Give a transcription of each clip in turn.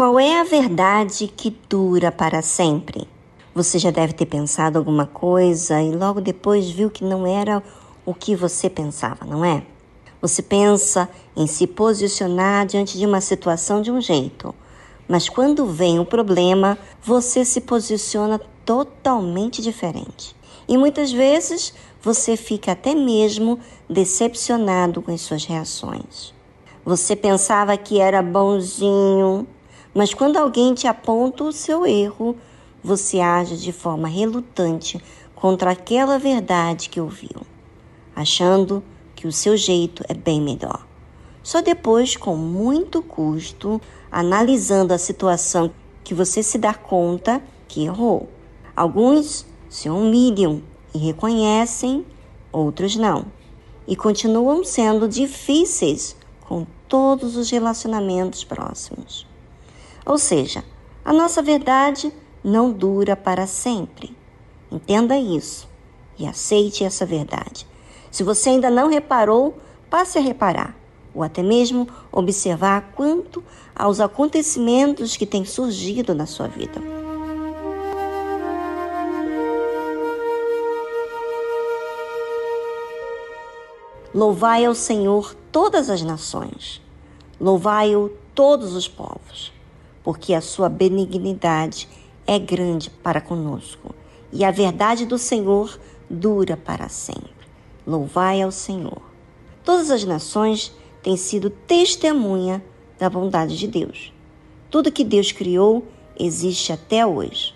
Qual é a verdade que dura para sempre? Você já deve ter pensado alguma coisa e logo depois viu que não era o que você pensava, não é? Você pensa em se posicionar diante de uma situação de um jeito, mas quando vem o problema, você se posiciona totalmente diferente. E muitas vezes você fica até mesmo decepcionado com as suas reações. Você pensava que era bonzinho, mas quando alguém te aponta o seu erro, você age de forma relutante contra aquela verdade que ouviu, achando que o seu jeito é bem melhor. Só depois, com muito custo, analisando a situação, que você se dá conta que errou. Alguns se humilham e reconhecem, outros não. E continuam sendo difíceis com todos os relacionamentos próximos. Ou seja, a nossa verdade não dura para sempre. Entenda isso e aceite essa verdade. Se você ainda não reparou, passe a reparar, ou até mesmo observar quanto aos acontecimentos que têm surgido na sua vida. Louvai ao Senhor todas as nações, louvai-o todos os povos porque a sua benignidade é grande para conosco e a verdade do Senhor dura para sempre. Louvai ao Senhor. Todas as nações têm sido testemunha da bondade de Deus. Tudo que Deus criou existe até hoje,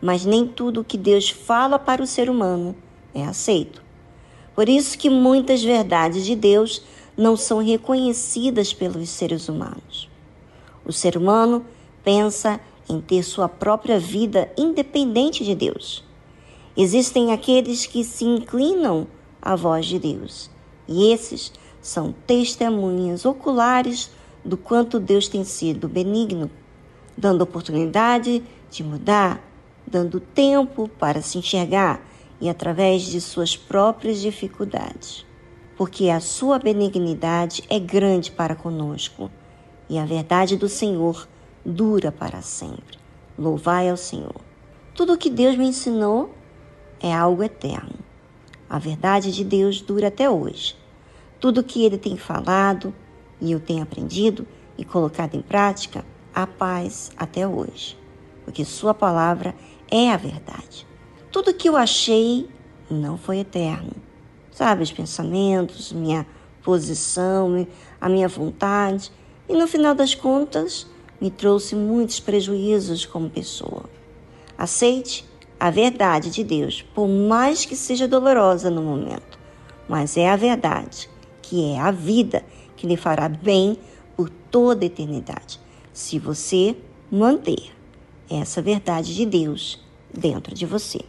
mas nem tudo que Deus fala para o ser humano é aceito. Por isso que muitas verdades de Deus não são reconhecidas pelos seres humanos. O ser humano pensa em ter sua própria vida independente de Deus. Existem aqueles que se inclinam à voz de Deus, e esses são testemunhas oculares do quanto Deus tem sido benigno, dando oportunidade de mudar, dando tempo para se enxergar e através de suas próprias dificuldades. Porque a sua benignidade é grande para conosco e a verdade do Senhor dura para sempre. Louvai ao Senhor. Tudo o que Deus me ensinou é algo eterno. A verdade de Deus dura até hoje. Tudo o que Ele tem falado e eu tenho aprendido e colocado em prática, a paz até hoje. Porque Sua palavra é a verdade. Tudo que eu achei não foi eterno. Sabe, os pensamentos, minha posição, a minha vontade. E no final das contas, me trouxe muitos prejuízos como pessoa. Aceite a verdade de Deus, por mais que seja dolorosa no momento, mas é a verdade, que é a vida que lhe fará bem por toda a eternidade, se você manter essa verdade de Deus dentro de você.